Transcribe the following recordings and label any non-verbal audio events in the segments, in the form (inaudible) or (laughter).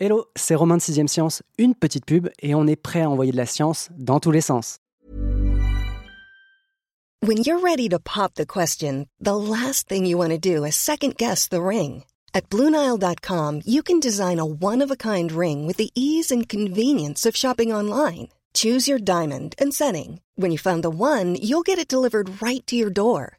Hello, c'est Romain de 6ème Science, une petite pub et on est prêt à envoyer de la science dans tous les sens. When you're ready to pop the question, the last thing you want to do is second guess the ring. At Bluenile.com, you can design a one-of-a-kind ring with the ease and convenience of shopping online. Choose your diamond and setting. When you find the one, you'll get it delivered right to your door.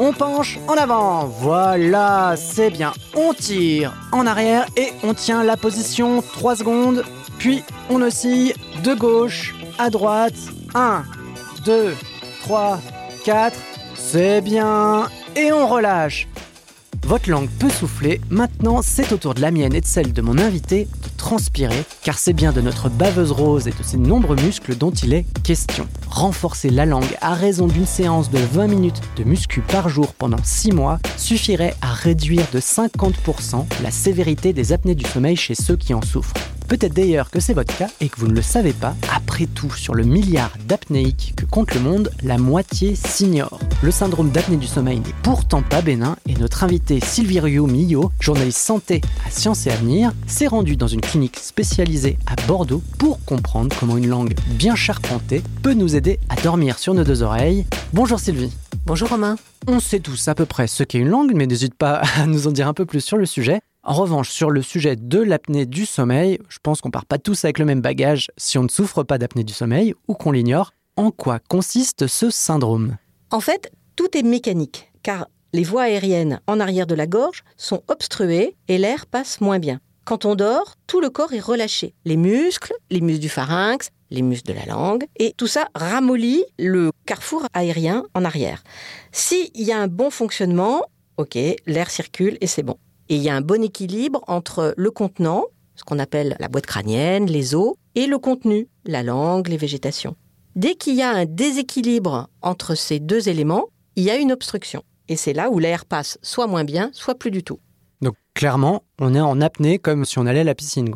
On penche en avant. Voilà, c'est bien. On tire en arrière et on tient la position 3 secondes. Puis on oscille de gauche à droite. 1, 2, 3, 4. C'est bien. Et on relâche. Votre langue peut souffler, maintenant c'est au tour de la mienne et de celle de mon invité transpirer, car c'est bien de notre baveuse rose et de ses nombreux muscles dont il est question. Renforcer la langue à raison d'une séance de 20 minutes de muscu par jour pendant 6 mois suffirait à réduire de 50% la sévérité des apnées du sommeil chez ceux qui en souffrent. Peut-être d'ailleurs que c'est votre cas et que vous ne le savez pas. Après tout, sur le milliard d'apnéiques que compte le monde, la moitié s'ignore. Le syndrome d'apnée du sommeil n'est pourtant pas bénin et notre invité Silvirio Millo, journaliste santé à Sciences et Avenir, s'est rendu dans une clinique spécialisée à Bordeaux pour comprendre comment une langue bien charpentée peut nous aider à dormir sur nos deux oreilles. Bonjour Sylvie. Bonjour Romain. On sait tous à peu près ce qu'est une langue, mais n'hésite pas (laughs) à nous en dire un peu plus sur le sujet. En revanche, sur le sujet de l'apnée du sommeil, je pense qu'on part pas tous avec le même bagage si on ne souffre pas d'apnée du sommeil ou qu'on l'ignore. En quoi consiste ce syndrome? En fait, tout est mécanique, car les voies aériennes en arrière de la gorge sont obstruées et l'air passe moins bien. Quand on dort, tout le corps est relâché. Les muscles, les muscles du pharynx, les muscles de la langue, et tout ça ramollit le carrefour aérien en arrière. S'il y a un bon fonctionnement, ok, l'air circule et c'est bon. Et il y a un bon équilibre entre le contenant, ce qu'on appelle la boîte crânienne, les os, et le contenu, la langue, les végétations. Dès qu'il y a un déséquilibre entre ces deux éléments, il y a une obstruction. Et c'est là où l'air passe soit moins bien, soit plus du tout. Donc clairement, on est en apnée comme si on allait à la piscine,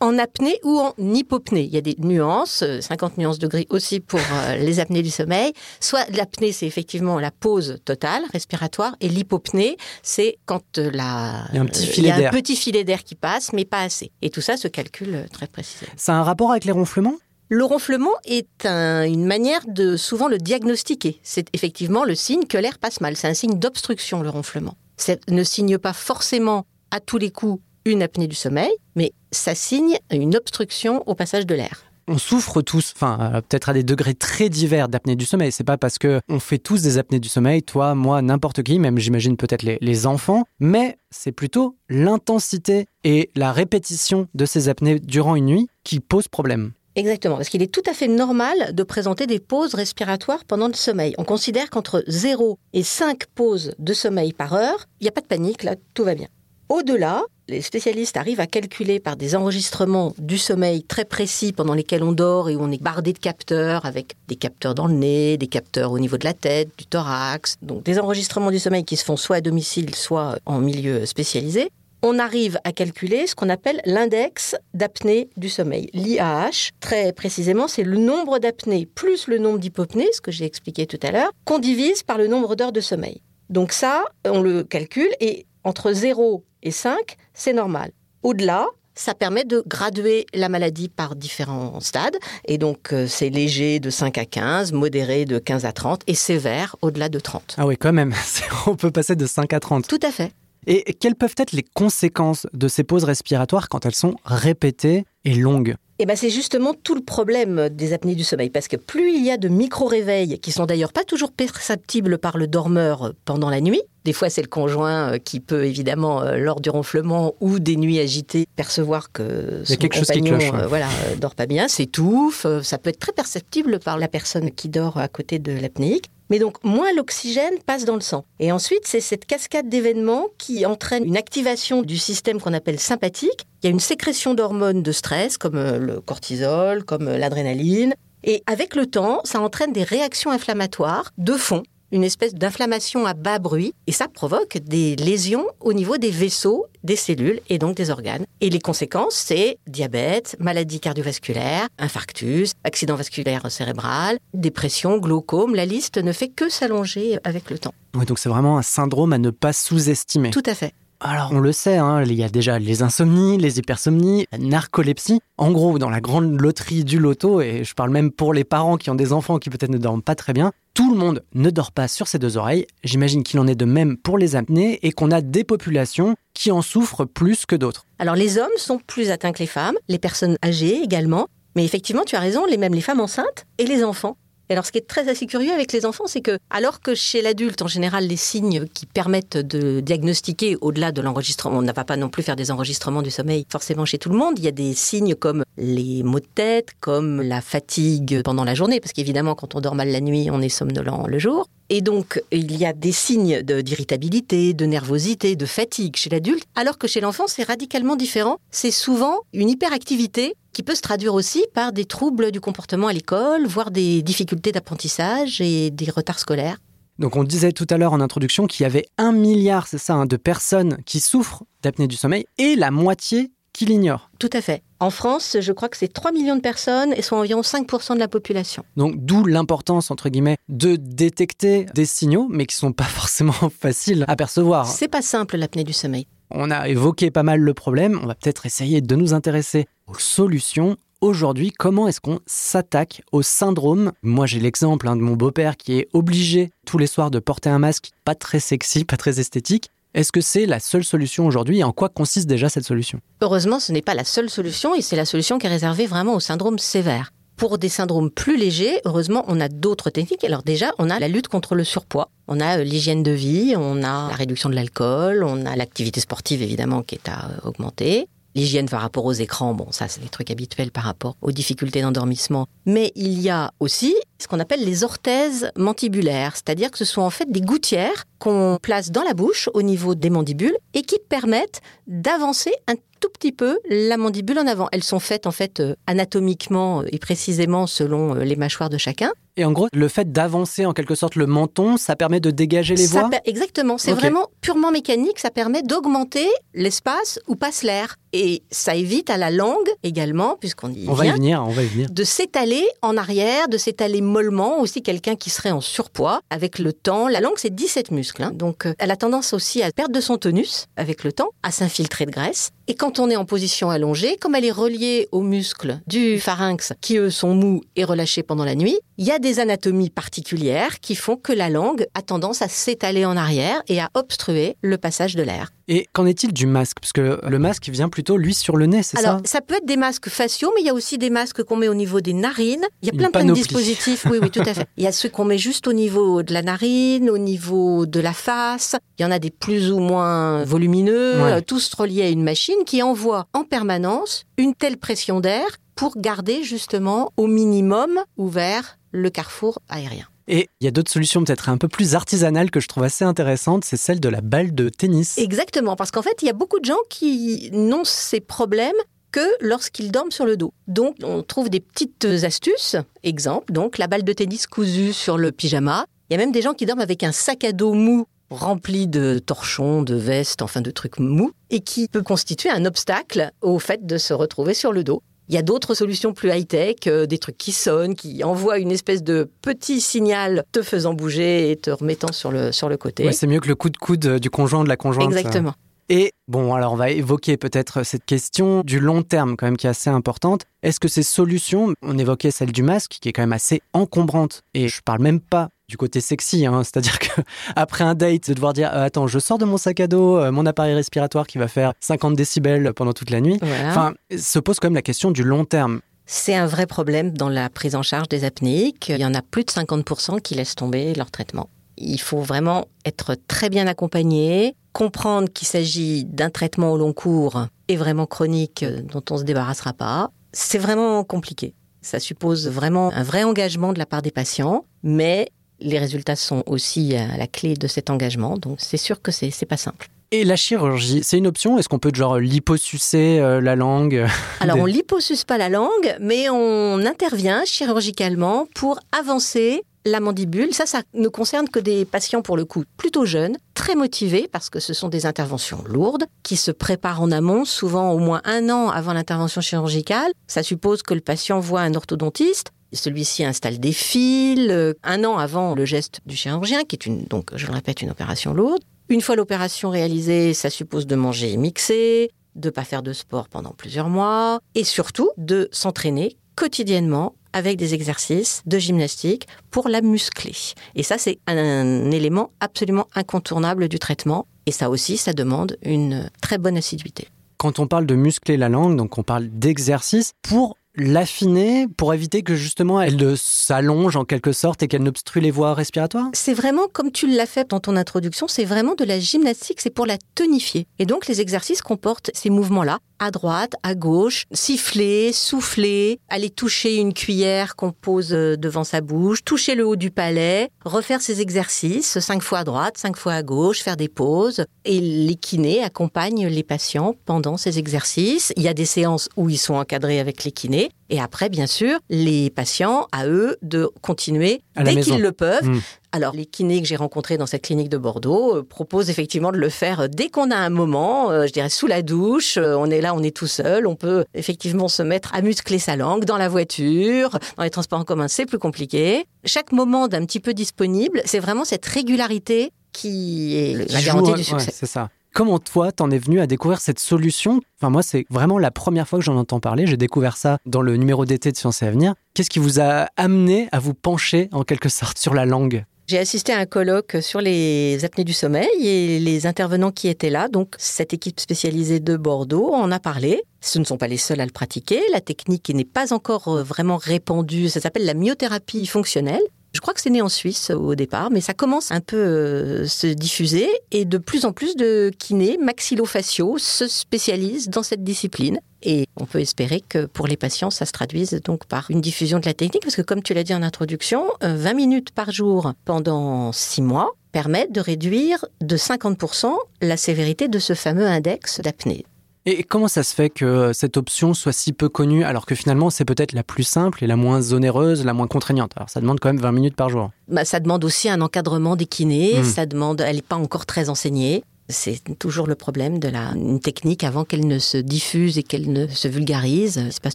en apnée ou en hypopnée. Il y a des nuances, 50 euh, nuances de gris aussi pour euh, (laughs) les apnées du sommeil. Soit l'apnée, c'est effectivement la pause totale respiratoire, et l'hypopnée, c'est quand euh, la... il y a un petit filet d'air. un petit filet d'air qui passe, mais pas assez. Et tout ça se calcule très précisément. Ça a un rapport avec les ronflements? Le ronflement est une manière de souvent le diagnostiquer. C'est effectivement le signe que l'air passe mal. C'est un signe d'obstruction, le ronflement. Ça ne signe pas forcément à tous les coups une apnée du sommeil, mais ça signe une obstruction au passage de l'air on souffre tous, enfin euh, peut-être à des degrés très divers d'apnée du sommeil. C'est pas parce que on fait tous des apnées du sommeil, toi, moi, n'importe qui, même j'imagine peut-être les, les, enfants, mais c'est plutôt l'intensité et la répétition de ces apnées durant une nuit qui pose problème. Exactement, parce qu'il est tout à fait normal de présenter des pauses respiratoires pendant le sommeil. On considère qu'entre 0 et 5 pauses de sommeil par heure, il n'y a pas de panique, là, tout va bien. Au-delà, les spécialistes arrivent à calculer par des enregistrements du sommeil très précis pendant lesquels on dort et où on est bardé de capteurs avec des capteurs dans le nez, des capteurs au niveau de la tête, du thorax. Donc des enregistrements du sommeil qui se font soit à domicile, soit en milieu spécialisé. On arrive à calculer ce qu'on appelle l'index d'apnée du sommeil, l'IAH. Très précisément, c'est le nombre d'apnées plus le nombre d'hypopnées, ce que j'ai expliqué tout à l'heure, qu'on divise par le nombre d'heures de sommeil. Donc ça, on le calcule et entre 0 et 5, c'est normal. Au-delà, ça permet de graduer la maladie par différents stades. Et donc, euh, c'est léger de 5 à 15, modéré de 15 à 30 et sévère au-delà de 30. Ah oui, quand même. (laughs) On peut passer de 5 à 30. Tout à fait. Et quelles peuvent être les conséquences de ces pauses respiratoires quand elles sont répétées et longues? Eh ben c'est justement tout le problème des apnées du sommeil, parce que plus il y a de micro-réveils, qui sont d'ailleurs pas toujours perceptibles par le dormeur pendant la nuit, des fois, c'est le conjoint euh, qui peut évidemment, euh, lors du ronflement ou des nuits agitées, percevoir que son quelque compagnon, chose qui euh, voilà, dort pas bien, s'étouffe. Ça peut être très perceptible par la personne qui dort à côté de l'apnéique. Mais donc, moins l'oxygène passe dans le sang. Et ensuite, c'est cette cascade d'événements qui entraîne une activation du système qu'on appelle sympathique. Il y a une sécrétion d'hormones de stress, comme euh, le cortisol, comme euh, l'adrénaline. Et avec le temps, ça entraîne des réactions inflammatoires de fond une espèce d'inflammation à bas bruit, et ça provoque des lésions au niveau des vaisseaux, des cellules et donc des organes. Et les conséquences, c'est diabète, maladie cardiovasculaire, infarctus, accident vasculaire cérébral, dépression, glaucome. La liste ne fait que s'allonger avec le temps. Oui, donc c'est vraiment un syndrome à ne pas sous-estimer. Tout à fait. Alors on le sait, hein, il y a déjà les insomnies, les hypersomnies, narcolepsie. En gros, dans la grande loterie du loto, et je parle même pour les parents qui ont des enfants qui peut-être ne dorment pas très bien, tout le monde ne dort pas sur ses deux oreilles. J'imagine qu'il en est de même pour les apnées et qu'on a des populations qui en souffrent plus que d'autres. Alors les hommes sont plus atteints que les femmes, les personnes âgées également. Mais effectivement, tu as raison, les mêmes les femmes enceintes et les enfants. Et alors, ce qui est très assez curieux avec les enfants, c'est que, alors que chez l'adulte, en général, les signes qui permettent de diagnostiquer au-delà de l'enregistrement, on ne va pas non plus faire des enregistrements du sommeil forcément chez tout le monde. Il y a des signes comme les maux de tête, comme la fatigue pendant la journée, parce qu'évidemment, quand on dort mal la nuit, on est somnolent le jour. Et donc, il y a des signes d'irritabilité, de, nervosité, de fatigue chez l'adulte, alors que chez l'enfant, c'est radicalement différent. C'est souvent une hyperactivité qui peut se traduire aussi par des troubles du comportement à l'école, voire des difficultés d'apprentissage et des retards scolaires. Donc on disait tout à l'heure en introduction qu'il y avait un milliard, c'est ça, hein, de personnes qui souffrent d'apnée du sommeil et la moitié qui l'ignorent. Tout à fait. En France, je crois que c'est 3 millions de personnes et sont environ 5% de la population. Donc d'où l'importance, entre guillemets, de détecter des signaux, mais qui sont pas (laughs) forcément faciles à percevoir. C'est pas simple l'apnée du sommeil. On a évoqué pas mal le problème, on va peut-être essayer de nous intéresser aux solutions. Aujourd'hui, comment est-ce qu'on s'attaque au syndrome? Moi, j'ai l'exemple hein, de mon beau-père qui est obligé tous les soirs de porter un masque pas très sexy, pas très esthétique. Est-ce que c'est la seule solution aujourd'hui? Et en quoi consiste déjà cette solution? Heureusement, ce n'est pas la seule solution et c'est la solution qui est réservée vraiment au syndrome sévère. Pour des syndromes plus légers, heureusement, on a d'autres techniques. Alors déjà, on a la lutte contre le surpoids, on a euh, l'hygiène de vie, on a la réduction de l'alcool, on a l'activité sportive évidemment qui est à euh, augmenter. L'hygiène par rapport aux écrans, bon, ça, c'est des trucs habituels par rapport aux difficultés d'endormissement. Mais il y a aussi ce qu'on appelle les orthèses mandibulaires, c'est-à-dire que ce sont en fait des gouttières qu'on place dans la bouche au niveau des mandibules et qui permettent d'avancer un tout petit peu la mandibule en avant. Elles sont faites en fait euh, anatomiquement et précisément selon euh, les mâchoires de chacun. Et en gros, le fait d'avancer en quelque sorte le menton, ça permet de dégager les voies Exactement, c'est vraiment purement mécanique, ça permet d'augmenter l'espace où passe l'air. Et ça évite à la langue également, puisqu'on y on va y venir, on va y venir. de s'étaler en arrière, de s'étaler mollement, aussi quelqu'un qui serait en surpoids. Avec le temps, la langue c'est 17 muscles, hein. donc euh, elle a tendance aussi à perdre de son tonus avec le temps, à s'infiltrer de graisse. Et quand on est en position allongée, comme elle est reliée aux muscles du pharynx, qui eux sont mous et relâchés pendant la nuit, il y a des anatomies particulières qui font que la langue a tendance à s'étaler en arrière et à obstruer le passage de l'air. Et qu'en est-il du masque? Parce que le masque vient plutôt, lui, sur le nez, c'est ça? Alors, ça peut être des masques faciaux, mais il y a aussi des masques qu'on met au niveau des narines. Il y a plein, plein de dispositifs. Oui, oui, tout à fait. (laughs) Il y a ceux qu'on met juste au niveau de la narine, au niveau de la face. Il y en a des plus ou moins volumineux, Ouais. tous reliés à une machine qui envoie en permanence une telle pression d'air pour garder justement au minimum ouvert le carrefour aérien. Et il y a d'autres solutions peut-être un peu plus artisanales que je trouve assez intéressantes, c'est celle de la balle de tennis. Exactement, parce qu'en fait, il y a beaucoup de gens qui n'ont ces problèmes que lorsqu'ils dorment sur le dos. Donc, on trouve des petites astuces. Exemple, donc la balle de tennis cousue sur le pyjama. Il y a même des gens qui dorment avec un sac à dos mou rempli de torchons, de vestes, enfin de trucs mous, et qui peut constituer un obstacle au fait de se retrouver sur le dos. Il y a d'autres solutions plus high-tech, euh, des trucs qui sonnent, qui envoient une espèce de petit signal te faisant bouger et te remettant sur le, sur le côté. Ouais, c'est mieux que le coup de coude euh, du conjoint ou de la conjointe. Exactement. Et bon, alors on va évoquer peut-être cette question du long terme quand même qui est assez importante. Est-ce que ces solutions, on évoquait celle du masque qui est quand même assez encombrante? Et je parle même pas du côté sexy, hein, (laughs) c'est-à-dire que après un date, de devoir dire euh, attends, je sors de mon sac à dos, euh, mon appareil respiratoire qui va faire 50 décibels pendant toute la nuit. Voilà. Enfin, se pose quand même la question du long terme. C'est un vrai problème dans la prise en charge des apnéiques. Il y en a plus de 50% qui laissent tomber leur traitement. Il faut vraiment être très bien accompagné, comprendre qu'il s'agit d'un traitement au long cours et vraiment chronique euh, dont on ne se débarrassera pas. C'est vraiment compliqué. Ça suppose vraiment un vrai engagement de la part des patients, mais Les résultats sont aussi à la clé de cet engagement, donc c'est sûr que c'est pas simple. Et la chirurgie, c'est une option? Est-ce qu'on peut genre liposucer euh, la langue? (laughs) Alors on liposuce pas la langue, mais on intervient chirurgicalement pour avancer la mandibule. Ça, ça ne concerne que des patients pour le coup plutôt jeunes, très motivés parce que ce sont des interventions lourdes qui se préparent en amont, souvent au moins un an avant l'intervention chirurgicale. Ça suppose que le patient voit un orthodontiste. Celui-ci installe des fils euh, un an avant le geste du chirurgien, qui est donc, je le répète, une opération lourde. Une fois l'opération réalisée, ça suppose de manger mixé, de pas faire de sport pendant plusieurs mois et surtout de s'entraîner quotidiennement avec des exercices de gymnastique pour la muscler. Et ça, c'est un élément absolument incontournable du traitement. Et ça aussi, ça demande une très bonne assiduité. Quand on parle de muscler la langue, donc on parle d'exercice, pour l'affiner pour éviter que justement elle s'allonge en quelque sorte et qu'elle n'obstrue les voies respiratoires? C'est vraiment comme tu l'as fait dans ton introduction, c'est vraiment de la gymnastique, c'est pour la tonifier. Et donc les exercices comportent ces mouvements-là, à droite, à gauche, siffler, souffler, aller toucher une cuillère qu'on pose euh, devant sa bouche, toucher le haut du palais, refaire ces exercices cinq fois à droite, cinq fois à gauche, faire des pauses. Et les kinés accompagnent les patients pendant ces exercices. Il y a des séances où ils sont encadrés avec les kinés. Et après, bien sûr, les patients, à eux, de continuer dès qu'ils le peuvent. Hmm. Alors, les kinés que j'ai rencontrés dans cette clinique de Bordeaux euh, proposent effectivement de le faire euh, dès qu'on a un moment, euh, je dirais sous la douche, on est là, on est tout seul, on peut effectivement se mettre à muscler sa langue dans la voiture, dans les transports en commun, c'est plus compliqué. Chaque moment d'un petit peu disponible, c'est vraiment cette régularité qui est la garantie du succès. c'est ça. Comment toi, t'en es venu à découvrir cette solution? Enfin, moi, c'est vraiment la première fois que j'en entends parler. J'ai découvert ça dans le numéro d'été de Sciences et Avenir. Qu'est-ce qui vous a amené à vous pencher, en quelque sorte, sur la langue? J'ai assisté à un colloque sur les apnées du sommeil et les intervenants qui étaient là, donc cette équipe spécialisée de Bordeaux, en a parlé. Ce ne sont pas les seuls à le pratiquer. La technique n'est pas encore euh, vraiment répandue. Ça s'appelle la myothérapie fonctionnelle. Je crois que c'est né en Suisse au départ, mais ça commence un peu euh, se diffuser et de plus en plus de kinés maxillofaciaux se spécialisent dans cette discipline. Et on peut espérer que pour les patients, ça se traduise donc par une diffusion de la technique, parce que comme tu l'as dit en introduction, 20 euh, minutes par jour pendant 6 mois permettent de réduire de 50% la sévérité de ce fameux index d'apnée. Et comment ça se fait que cette option soit si peu connue alors que finalement c'est peut-être la plus simple et la moins onéreuse, la moins contraignante? Alors ça demande quand même 20 minutes par jour. Bah, ça demande aussi un encadrement des kinés, hmm. ça demande, elle n'est pas encore très enseignée. C'est toujours le problème de la une technique avant qu'elle ne se diffuse et qu'elle ne se vulgarise. Il se passe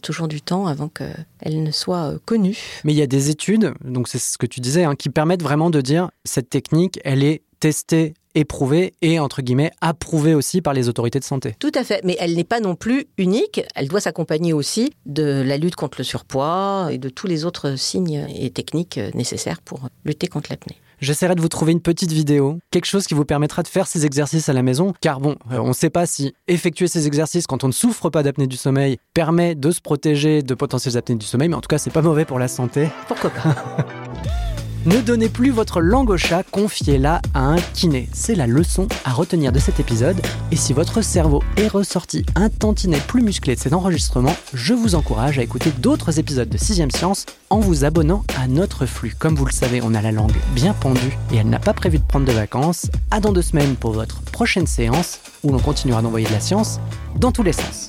toujours du temps avant qu'elle ne soit euh, connue. Mais il y a des études, donc c'est ce que tu disais, hein, qui permettent vraiment de dire cette technique, elle est testée éprouvée et, entre guillemets, approuvée aussi par les autorités de santé. Tout à fait, mais elle n'est pas non plus unique. Elle doit s'accompagner aussi de la lutte contre le surpoids et de tous les autres signes et techniques nécessaires pour lutter contre l'apnée. J'essaierai de vous trouver une petite vidéo, quelque chose qui vous permettra de faire ces exercices à la maison, car bon, euh, on ne sait pas si effectuer ces exercices quand on ne souffre pas d'apnée du sommeil permet de se protéger de potentielles apnées du sommeil, mais en tout cas, c'est pas mauvais pour la santé. Pourquoi pas? (laughs) Ne donnez plus votre langue au chat, confiez-la à un kiné. C'est la leçon à retenir de cet épisode. Et si votre cerveau est ressorti un tantinet plus musclé de cet enregistrement, je vous encourage à écouter d'autres épisodes de 6ème Science en vous abonnant à notre flux. Comme vous le savez, on a la langue bien pendue et elle n'a pas prévu de prendre de vacances. À dans deux semaines pour votre prochaine séance où l'on continuera d'envoyer de la science dans tous les sens.